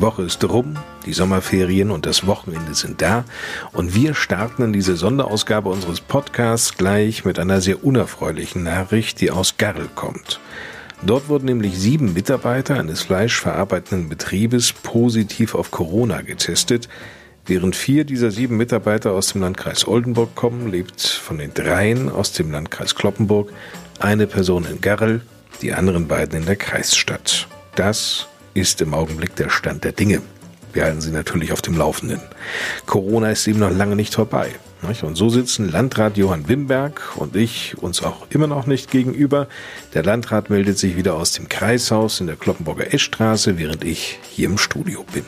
Die Woche ist rum, die Sommerferien und das Wochenende sind da. Und wir starten in diese Sonderausgabe unseres Podcasts gleich mit einer sehr unerfreulichen Nachricht, die aus Garrel kommt. Dort wurden nämlich sieben Mitarbeiter eines fleischverarbeitenden Betriebes positiv auf Corona getestet. Während vier dieser sieben Mitarbeiter aus dem Landkreis Oldenburg kommen, lebt von den dreien aus dem Landkreis Kloppenburg eine Person in Garrel, die anderen beiden in der Kreisstadt. Das ist im Augenblick der Stand der Dinge. Wir halten Sie natürlich auf dem Laufenden. Corona ist eben noch lange nicht vorbei. Und so sitzen Landrat Johann Wimberg und ich uns auch immer noch nicht gegenüber. Der Landrat meldet sich wieder aus dem Kreishaus in der Kloppenburger Eschstraße, während ich hier im Studio bin.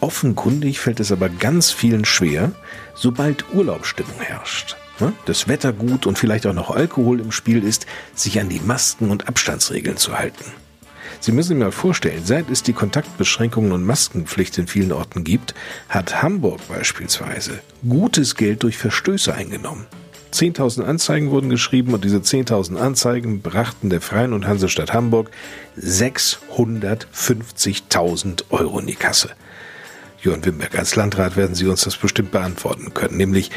Offenkundig fällt es aber ganz vielen schwer, sobald Urlaubsstimmung herrscht. Das Wetter gut und vielleicht auch noch Alkohol im Spiel ist, sich an die Masken und Abstandsregeln zu halten. Sie müssen sich mal vorstellen, seit es die Kontaktbeschränkungen und Maskenpflicht in vielen Orten gibt, hat Hamburg beispielsweise gutes Geld durch Verstöße eingenommen. 10.000 Anzeigen wurden geschrieben und diese 10.000 Anzeigen brachten der Freien und Hansestadt Hamburg 650.000 Euro in die Kasse. Jörn Wimberg, als Landrat werden Sie uns das bestimmt beantworten können, nämlich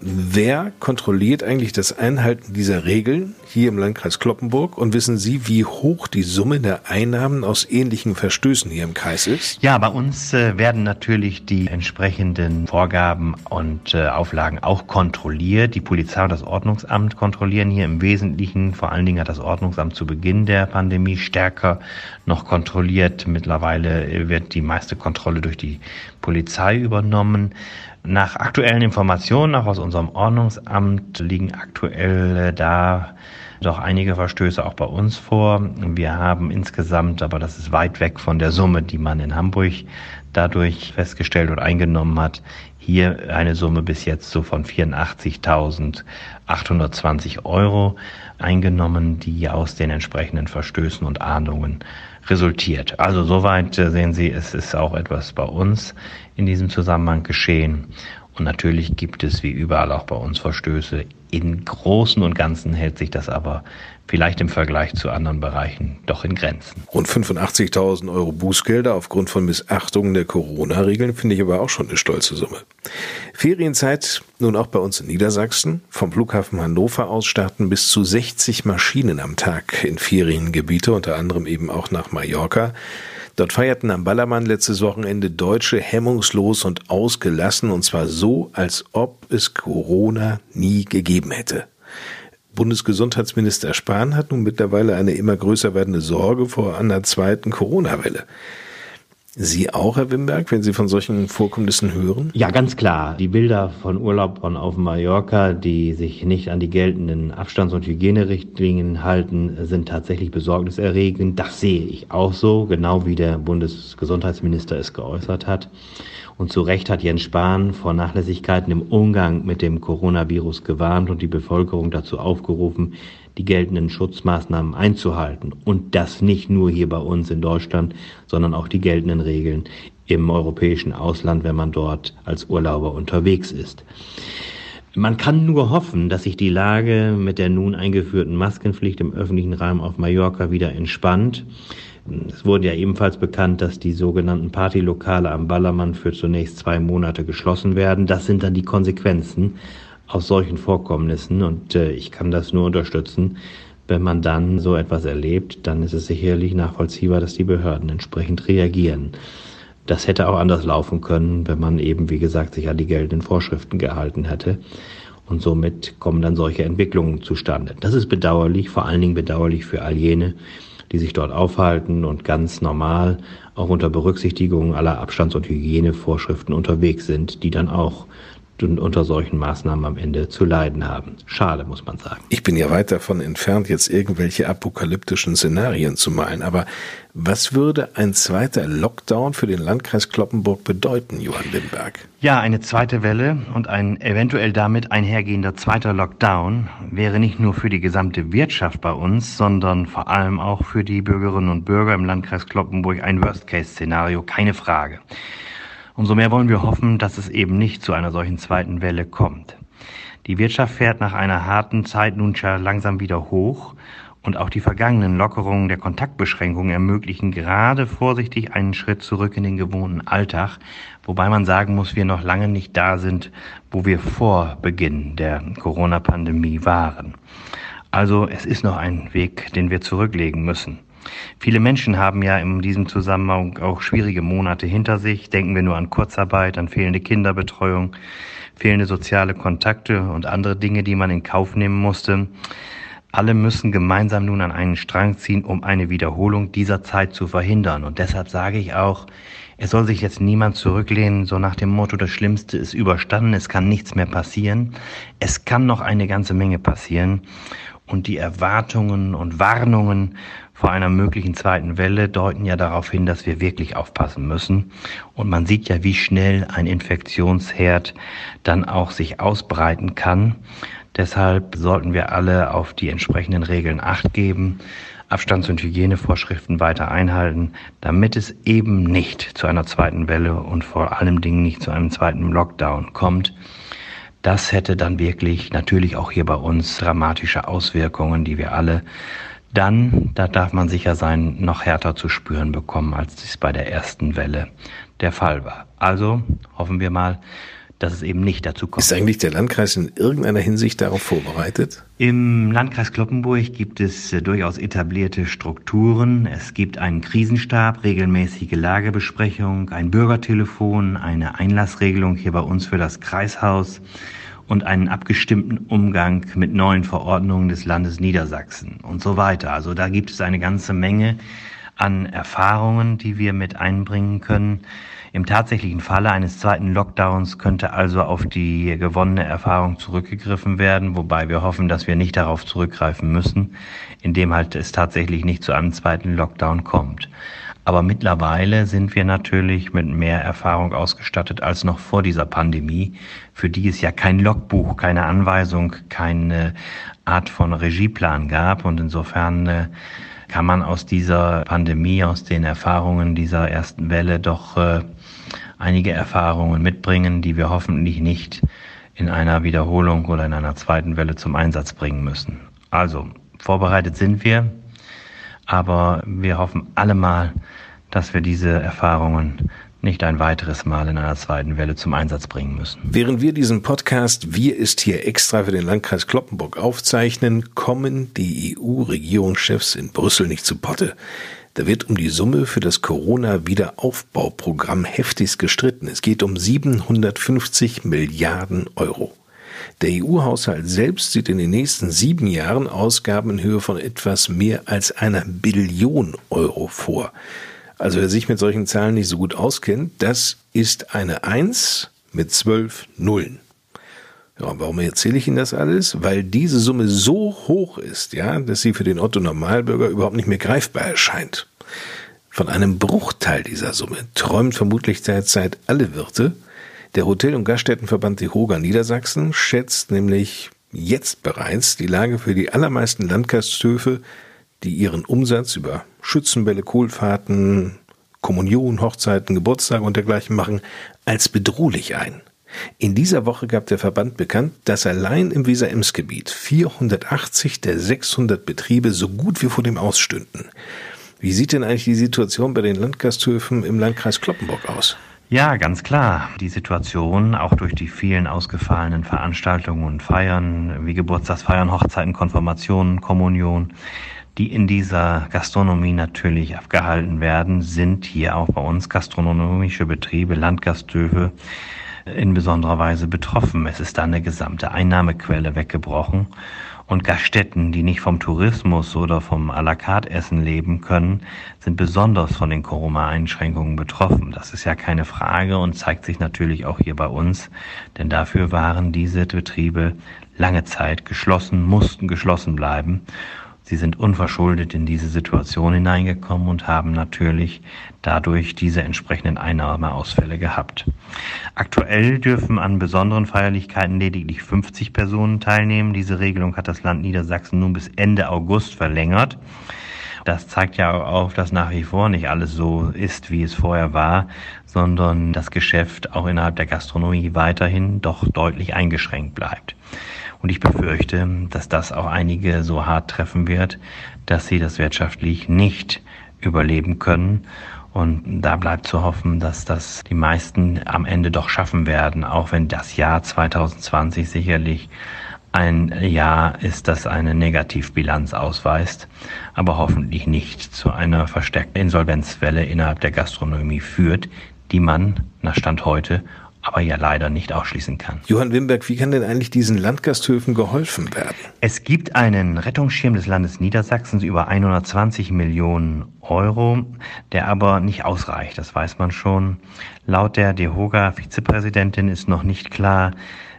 Wer kontrolliert eigentlich das Einhalten dieser Regeln hier im Landkreis Kloppenburg und wissen Sie, wie hoch die Summe der Einnahmen aus ähnlichen Verstößen hier im Kreis ist? Ja, bei uns äh, werden natürlich die entsprechenden Vorgaben und äh, Auflagen auch kontrolliert. Die Polizei und das Ordnungsamt kontrollieren hier im Wesentlichen. Vor allen Dingen hat das Ordnungsamt zu Beginn der Pandemie stärker noch kontrolliert. Mittlerweile wird die meiste Kontrolle durch die Polizei übernommen. Nach aktuellen Informationen, auch aus unserem Ordnungsamt, liegen aktuell da doch einige Verstöße auch bei uns vor. Wir haben insgesamt, aber das ist weit weg von der Summe, die man in Hamburg dadurch festgestellt und eingenommen hat, hier eine Summe bis jetzt so von 84.820 Euro eingenommen, die aus den entsprechenden Verstößen und Ahndungen resultiert. Also soweit äh, sehen Sie, es ist auch etwas bei uns in diesem Zusammenhang geschehen. Und natürlich gibt es wie überall auch bei uns Verstöße. In Großen und Ganzen hält sich das aber vielleicht im Vergleich zu anderen Bereichen doch in Grenzen. Rund 85.000 Euro Bußgelder aufgrund von Missachtungen der Corona-Regeln finde ich aber auch schon eine stolze Summe. Ferienzeit nun auch bei uns in Niedersachsen. Vom Flughafen Hannover aus starten bis zu 60 Maschinen am Tag in Feriengebiete, unter anderem eben auch nach Mallorca. Dort feierten am Ballermann letztes Wochenende Deutsche hemmungslos und ausgelassen, und zwar so, als ob es Corona nie gegeben hätte. Bundesgesundheitsminister Spahn hat nun mittlerweile eine immer größer werdende Sorge vor einer zweiten Corona-Welle. Sie auch, Herr Wimberg, wenn Sie von solchen Vorkommnissen hören? Ja, ganz klar. Die Bilder von Urlaubern auf Mallorca, die sich nicht an die geltenden Abstands- und Hygienerichtlinien halten, sind tatsächlich besorgniserregend. Das sehe ich auch so, genau wie der Bundesgesundheitsminister es geäußert hat. Und zu Recht hat Jens Spahn vor Nachlässigkeiten im Umgang mit dem Coronavirus gewarnt und die Bevölkerung dazu aufgerufen, die geltenden Schutzmaßnahmen einzuhalten. Und das nicht nur hier bei uns in Deutschland, sondern auch die geltenden Regeln im europäischen Ausland, wenn man dort als Urlauber unterwegs ist. Man kann nur hoffen, dass sich die Lage mit der nun eingeführten Maskenpflicht im öffentlichen Raum auf Mallorca wieder entspannt. Es wurde ja ebenfalls bekannt, dass die sogenannten Partylokale am Ballermann für zunächst zwei Monate geschlossen werden. Das sind dann die Konsequenzen aus solchen Vorkommnissen und äh, ich kann das nur unterstützen. Wenn man dann so etwas erlebt, dann ist es sicherlich nachvollziehbar, dass die Behörden entsprechend reagieren. Das hätte auch anders laufen können, wenn man eben, wie gesagt, sich an die geltenden Vorschriften gehalten hätte. Und somit kommen dann solche Entwicklungen zustande. Das ist bedauerlich, vor allen Dingen bedauerlich für all jene, die sich dort aufhalten und ganz normal auch unter Berücksichtigung aller Abstands- und Hygienevorschriften unterwegs sind, die dann auch unter solchen Maßnahmen am Ende zu leiden haben. Schade, muss man sagen. Ich bin ja weit davon entfernt, jetzt irgendwelche apokalyptischen Szenarien zu malen, aber was würde ein zweiter Lockdown für den Landkreis Kloppenburg bedeuten, Johann Lindberg? Ja, eine zweite Welle und ein eventuell damit einhergehender zweiter Lockdown wäre nicht nur für die gesamte Wirtschaft bei uns, sondern vor allem auch für die Bürgerinnen und Bürger im Landkreis Kloppenburg ein Worst-Case-Szenario, keine Frage. Umso mehr wollen wir hoffen, dass es eben nicht zu einer solchen zweiten Welle kommt. Die Wirtschaft fährt nach einer harten Zeit nun schon langsam wieder hoch und auch die vergangenen Lockerungen der Kontaktbeschränkungen ermöglichen gerade vorsichtig einen Schritt zurück in den gewohnten Alltag, wobei man sagen muss, wir noch lange nicht da sind, wo wir vor Beginn der Corona-Pandemie waren. Also es ist noch ein Weg, den wir zurücklegen müssen. Viele Menschen haben ja in diesem Zusammenhang auch schwierige Monate hinter sich. Denken wir nur an Kurzarbeit, an fehlende Kinderbetreuung, fehlende soziale Kontakte und andere Dinge, die man in Kauf nehmen musste. Alle müssen gemeinsam nun an einen Strang ziehen, um eine Wiederholung dieser Zeit zu verhindern. Und deshalb sage ich auch, es soll sich jetzt niemand zurücklehnen, so nach dem Motto, das Schlimmste ist überstanden, es kann nichts mehr passieren. Es kann noch eine ganze Menge passieren. Und die Erwartungen und Warnungen vor einer möglichen zweiten Welle deuten ja darauf hin, dass wir wirklich aufpassen müssen. Und man sieht ja, wie schnell ein Infektionsherd dann auch sich ausbreiten kann. Deshalb sollten wir alle auf die entsprechenden Regeln acht geben, Abstands- und Hygienevorschriften weiter einhalten, damit es eben nicht zu einer zweiten Welle und vor allem Dingen nicht zu einem zweiten Lockdown kommt. Das hätte dann wirklich natürlich auch hier bei uns dramatische Auswirkungen, die wir alle dann, da darf man sicher sein, noch härter zu spüren bekommen, als dies bei der ersten Welle der Fall war. Also hoffen wir mal, dass es eben nicht dazu kommt. Ist eigentlich der Landkreis in irgendeiner Hinsicht darauf vorbereitet? Im Landkreis Kloppenburg gibt es äh, durchaus etablierte Strukturen. Es gibt einen Krisenstab, regelmäßige Lagebesprechung, ein Bürgertelefon, eine Einlassregelung hier bei uns für das Kreishaus und einen abgestimmten Umgang mit neuen Verordnungen des Landes Niedersachsen und so weiter. Also da gibt es eine ganze Menge an Erfahrungen, die wir mit einbringen können. Im tatsächlichen Falle eines zweiten Lockdowns könnte also auf die gewonnene Erfahrung zurückgegriffen werden, wobei wir hoffen, dass wir nicht darauf zurückgreifen müssen, indem halt es tatsächlich nicht zu einem zweiten Lockdown kommt. Aber mittlerweile sind wir natürlich mit mehr Erfahrung ausgestattet als noch vor dieser Pandemie, für die es ja kein Logbuch, keine Anweisung, keine Art von Regieplan gab. Und insofern äh, kann man aus dieser Pandemie, aus den Erfahrungen dieser ersten Welle doch äh, einige Erfahrungen mitbringen, die wir hoffentlich nicht in einer Wiederholung oder in einer zweiten Welle zum Einsatz bringen müssen. Also, vorbereitet sind wir, aber wir hoffen alle mal, dass wir diese Erfahrungen nicht ein weiteres Mal in einer zweiten Welle zum Einsatz bringen müssen. Während wir diesen Podcast Wir ist hier extra für den Landkreis Kloppenburg aufzeichnen, kommen die EU-Regierungschefs in Brüssel nicht zu Potte. Da wird um die Summe für das Corona-Wiederaufbauprogramm heftigst gestritten. Es geht um 750 Milliarden Euro. Der EU-Haushalt selbst sieht in den nächsten sieben Jahren Ausgaben in Höhe von etwas mehr als einer Billion Euro vor. Also wer sich mit solchen Zahlen nicht so gut auskennt, das ist eine Eins mit zwölf Nullen. Ja, warum erzähle ich Ihnen das alles? Weil diese Summe so hoch ist, ja, dass sie für den Otto Normalbürger überhaupt nicht mehr greifbar erscheint. Von einem Bruchteil dieser Summe träumt vermutlich derzeit alle Wirte. Der Hotel- und Gaststättenverband DEHOGA Niedersachsen schätzt nämlich jetzt bereits die Lage für die allermeisten Landgasthöfe die ihren Umsatz über Schützenbälle, Kohlfahrten, Kommunion, Hochzeiten, Geburtstage und dergleichen machen, als bedrohlich ein. In dieser Woche gab der Verband bekannt, dass allein im Weser-Ems-Gebiet 480 der 600 Betriebe so gut wie vor dem Ausstünden. Wie sieht denn eigentlich die Situation bei den Landgasthöfen im Landkreis Kloppenburg aus? Ja, ganz klar. Die Situation, auch durch die vielen ausgefallenen Veranstaltungen und Feiern, wie Geburtstagsfeiern, Hochzeiten, Konfirmationen, Kommunion, die in dieser Gastronomie natürlich abgehalten werden, sind hier auch bei uns gastronomische Betriebe, Landgasthöfe in besonderer Weise betroffen. Es ist da eine gesamte Einnahmequelle weggebrochen. Und Gaststätten, die nicht vom Tourismus oder vom à la carte Essen leben können, sind besonders von den Corona-Einschränkungen betroffen. Das ist ja keine Frage und zeigt sich natürlich auch hier bei uns, denn dafür waren diese Betriebe lange Zeit geschlossen, mussten geschlossen bleiben. Sie sind unverschuldet in diese Situation hineingekommen und haben natürlich dadurch diese entsprechenden Einnahmeausfälle gehabt. Aktuell dürfen an besonderen Feierlichkeiten lediglich 50 Personen teilnehmen. Diese Regelung hat das Land Niedersachsen nun bis Ende August verlängert. Das zeigt ja auch auf, dass nach wie vor nicht alles so ist, wie es vorher war, sondern das Geschäft auch innerhalb der Gastronomie weiterhin doch deutlich eingeschränkt bleibt. Und ich befürchte, dass das auch einige so hart treffen wird, dass sie das wirtschaftlich nicht überleben können. Und da bleibt zu hoffen, dass das die meisten am Ende doch schaffen werden, auch wenn das Jahr 2020 sicherlich ein Jahr ist, das eine Negativbilanz ausweist, aber hoffentlich nicht zu einer verstärkten Insolvenzwelle innerhalb der Gastronomie führt, die man nach Stand heute aber ja leider nicht ausschließen kann. Johann Wimberg, wie kann denn eigentlich diesen Landgasthöfen geholfen werden? Es gibt einen Rettungsschirm des Landes Niedersachsens über 120 Millionen Euro, der aber nicht ausreicht, das weiß man schon. Laut der DEHOGA-Vizepräsidentin ist noch nicht klar,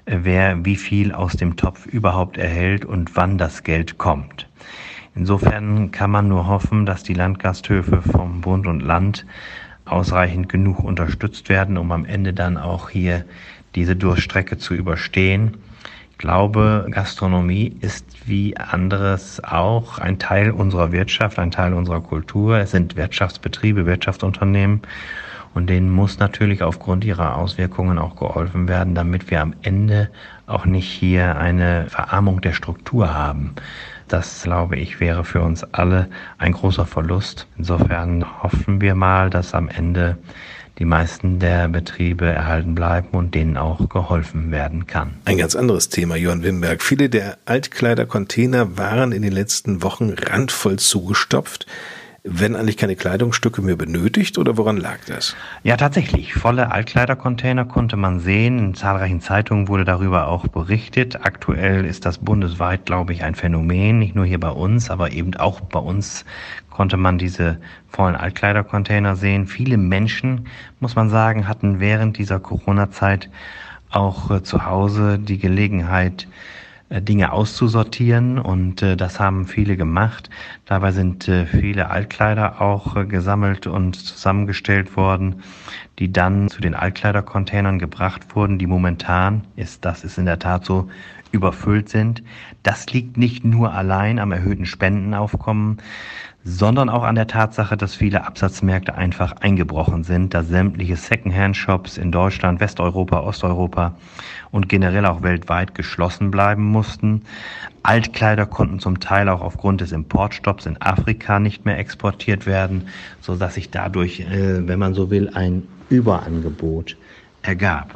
wer wie viel aus dem Topf überhaupt erhält und wann das Geld kommt. Insofern kann man nur hoffen, dass die Landgasthöfe vom Bund und Land ausreichend genug unterstützt werden, um am Ende dann auch hier diese Durchstrecke zu überstehen. Ich glaube, Gastronomie ist wie anderes auch ein Teil unserer Wirtschaft, ein Teil unserer Kultur. Es sind Wirtschaftsbetriebe, Wirtschaftsunternehmen und denen muss natürlich aufgrund ihrer Auswirkungen auch geholfen werden, damit wir am Ende auch nicht hier eine Verarmung der Struktur haben. Das, glaube ich, wäre für uns alle ein großer Verlust. Insofern hoffen wir mal, dass am Ende die meisten der Betriebe erhalten bleiben und denen auch geholfen werden kann. Ein ganz anderes Thema, Johann Wimberg. Viele der Altkleidercontainer waren in den letzten Wochen randvoll zugestopft werden eigentlich keine Kleidungsstücke mehr benötigt oder woran lag das? Ja, tatsächlich. Volle Altkleidercontainer konnte man sehen. In zahlreichen Zeitungen wurde darüber auch berichtet. Aktuell ist das bundesweit, glaube ich, ein Phänomen. Nicht nur hier bei uns, aber eben auch bei uns konnte man diese vollen Altkleidercontainer sehen. Viele Menschen, muss man sagen, hatten während dieser Corona-Zeit auch äh, zu Hause die Gelegenheit, Dinge auszusortieren und äh, das haben viele gemacht. Dabei sind äh, viele Altkleider auch äh, gesammelt und zusammengestellt worden, die dann zu den Altkleidercontainern gebracht wurden, die momentan ist, das ist in der Tat so, überfüllt sind. Das liegt nicht nur allein am erhöhten Spendenaufkommen, sondern auch an der Tatsache, dass viele Absatzmärkte einfach eingebrochen sind, da sämtliche Secondhand-Shops in Deutschland, Westeuropa, Osteuropa und generell auch weltweit geschlossen bleiben mussten. Altkleider konnten zum Teil auch aufgrund des Importstopps in Afrika nicht mehr exportiert werden, so dass sich dadurch, äh, wenn man so will, ein Überangebot ergab.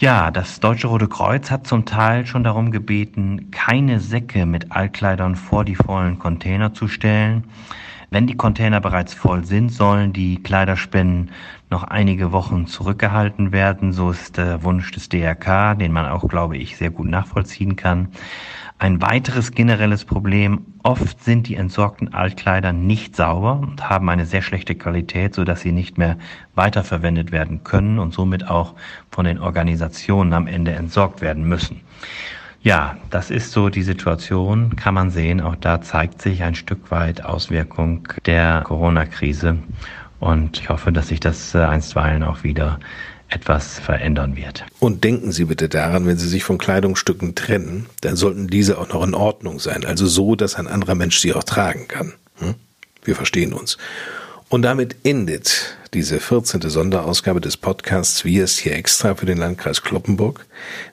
Ja, das Deutsche Rote Kreuz hat zum Teil schon darum gebeten, keine Säcke mit Altkleidern vor die vollen Container zu stellen. Wenn die Container bereits voll sind, sollen die Kleiderspenden noch einige Wochen zurückgehalten werden. So ist der Wunsch des DRK, den man auch, glaube ich, sehr gut nachvollziehen kann. Ein weiteres generelles Problem, oft sind die entsorgten Altkleider nicht sauber und haben eine sehr schlechte Qualität, so dass sie nicht mehr weiterverwendet werden können und somit auch von den Organisationen am Ende entsorgt werden müssen. Ja, das ist so die Situation, kann man sehen. Auch da zeigt sich ein Stück weit Auswirkung der Corona-Krise. Und ich hoffe, dass sich das äh, einstweilen auch wieder etwas verändern wird. Und denken Sie bitte daran, wenn Sie sich von Kleidungsstücken trennen, dann sollten diese auch noch in Ordnung sein. Also so, dass ein anderer Mensch sie auch tragen kann. Hm? Wir verstehen uns. Und damit endet diese 14. Sonderausgabe des Podcasts Wir ist hier extra für den Landkreis Kloppenburg.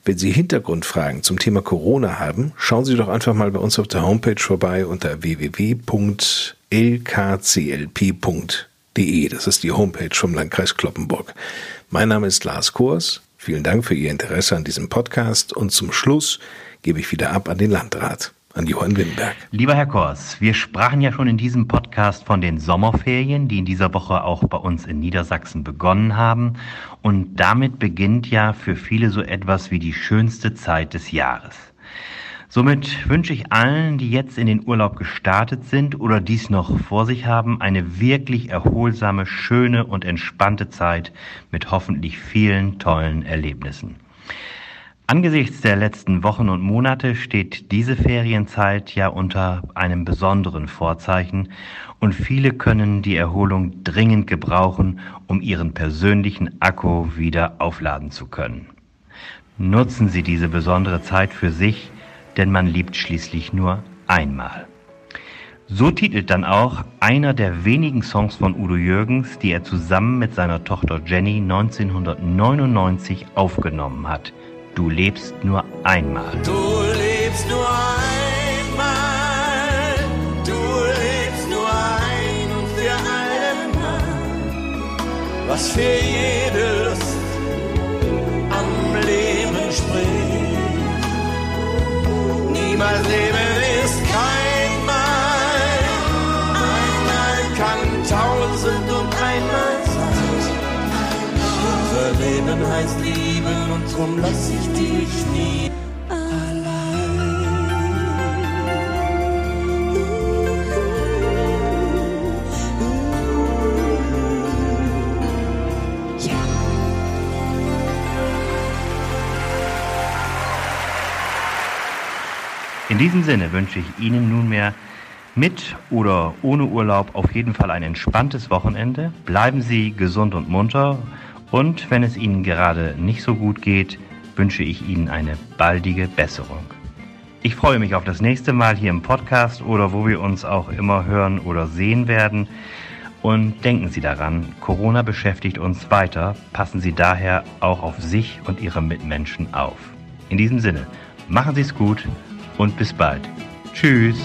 Wenn Sie Hintergrundfragen zum Thema Corona haben, schauen Sie doch einfach mal bei uns auf der Homepage vorbei unter www.lkclp.de. Das ist die Homepage vom Landkreis Kloppenburg. Mein Name ist Lars Kors. Vielen Dank für Ihr Interesse an diesem Podcast und zum Schluss gebe ich wieder ab an den Landrat, an Johann Wimberg. Lieber Herr Kors, wir sprachen ja schon in diesem Podcast von den Sommerferien, die in dieser Woche auch bei uns in Niedersachsen begonnen haben. Und damit beginnt ja für viele so etwas wie die schönste Zeit des Jahres. Somit wünsche ich allen, die jetzt in den Urlaub gestartet sind oder dies noch vor sich haben, eine wirklich erholsame, schöne und entspannte Zeit mit hoffentlich vielen tollen Erlebnissen. Angesichts der letzten Wochen und Monate steht diese Ferienzeit ja unter einem besonderen Vorzeichen und viele können die Erholung dringend gebrauchen, um ihren persönlichen Akku wieder aufladen zu können. Nutzen Sie diese besondere Zeit für sich, denn man liebt schließlich nur einmal. So titelt dann auch einer der wenigen Songs von Udo Jürgens, die er zusammen mit seiner Tochter Jenny 1999 aufgenommen hat – Du lebst nur einmal. Du lebst nur einmal. Du lebst nur ein und für allemal. Was für jede Leben heißt lieben und drum lass ich dich nie In diesem Sinne wünsche ich Ihnen nunmehr mit oder ohne Urlaub auf jeden Fall ein entspanntes Wochenende. Bleiben Sie gesund und munter und wenn es Ihnen gerade nicht so gut geht, wünsche ich Ihnen eine baldige Besserung. Ich freue mich auf das nächste Mal hier im Podcast oder wo wir uns auch immer hören oder sehen werden. Und denken Sie daran, Corona beschäftigt uns weiter. Passen Sie daher auch auf sich und Ihre Mitmenschen auf. In diesem Sinne, machen Sie es gut und bis bald. Tschüss.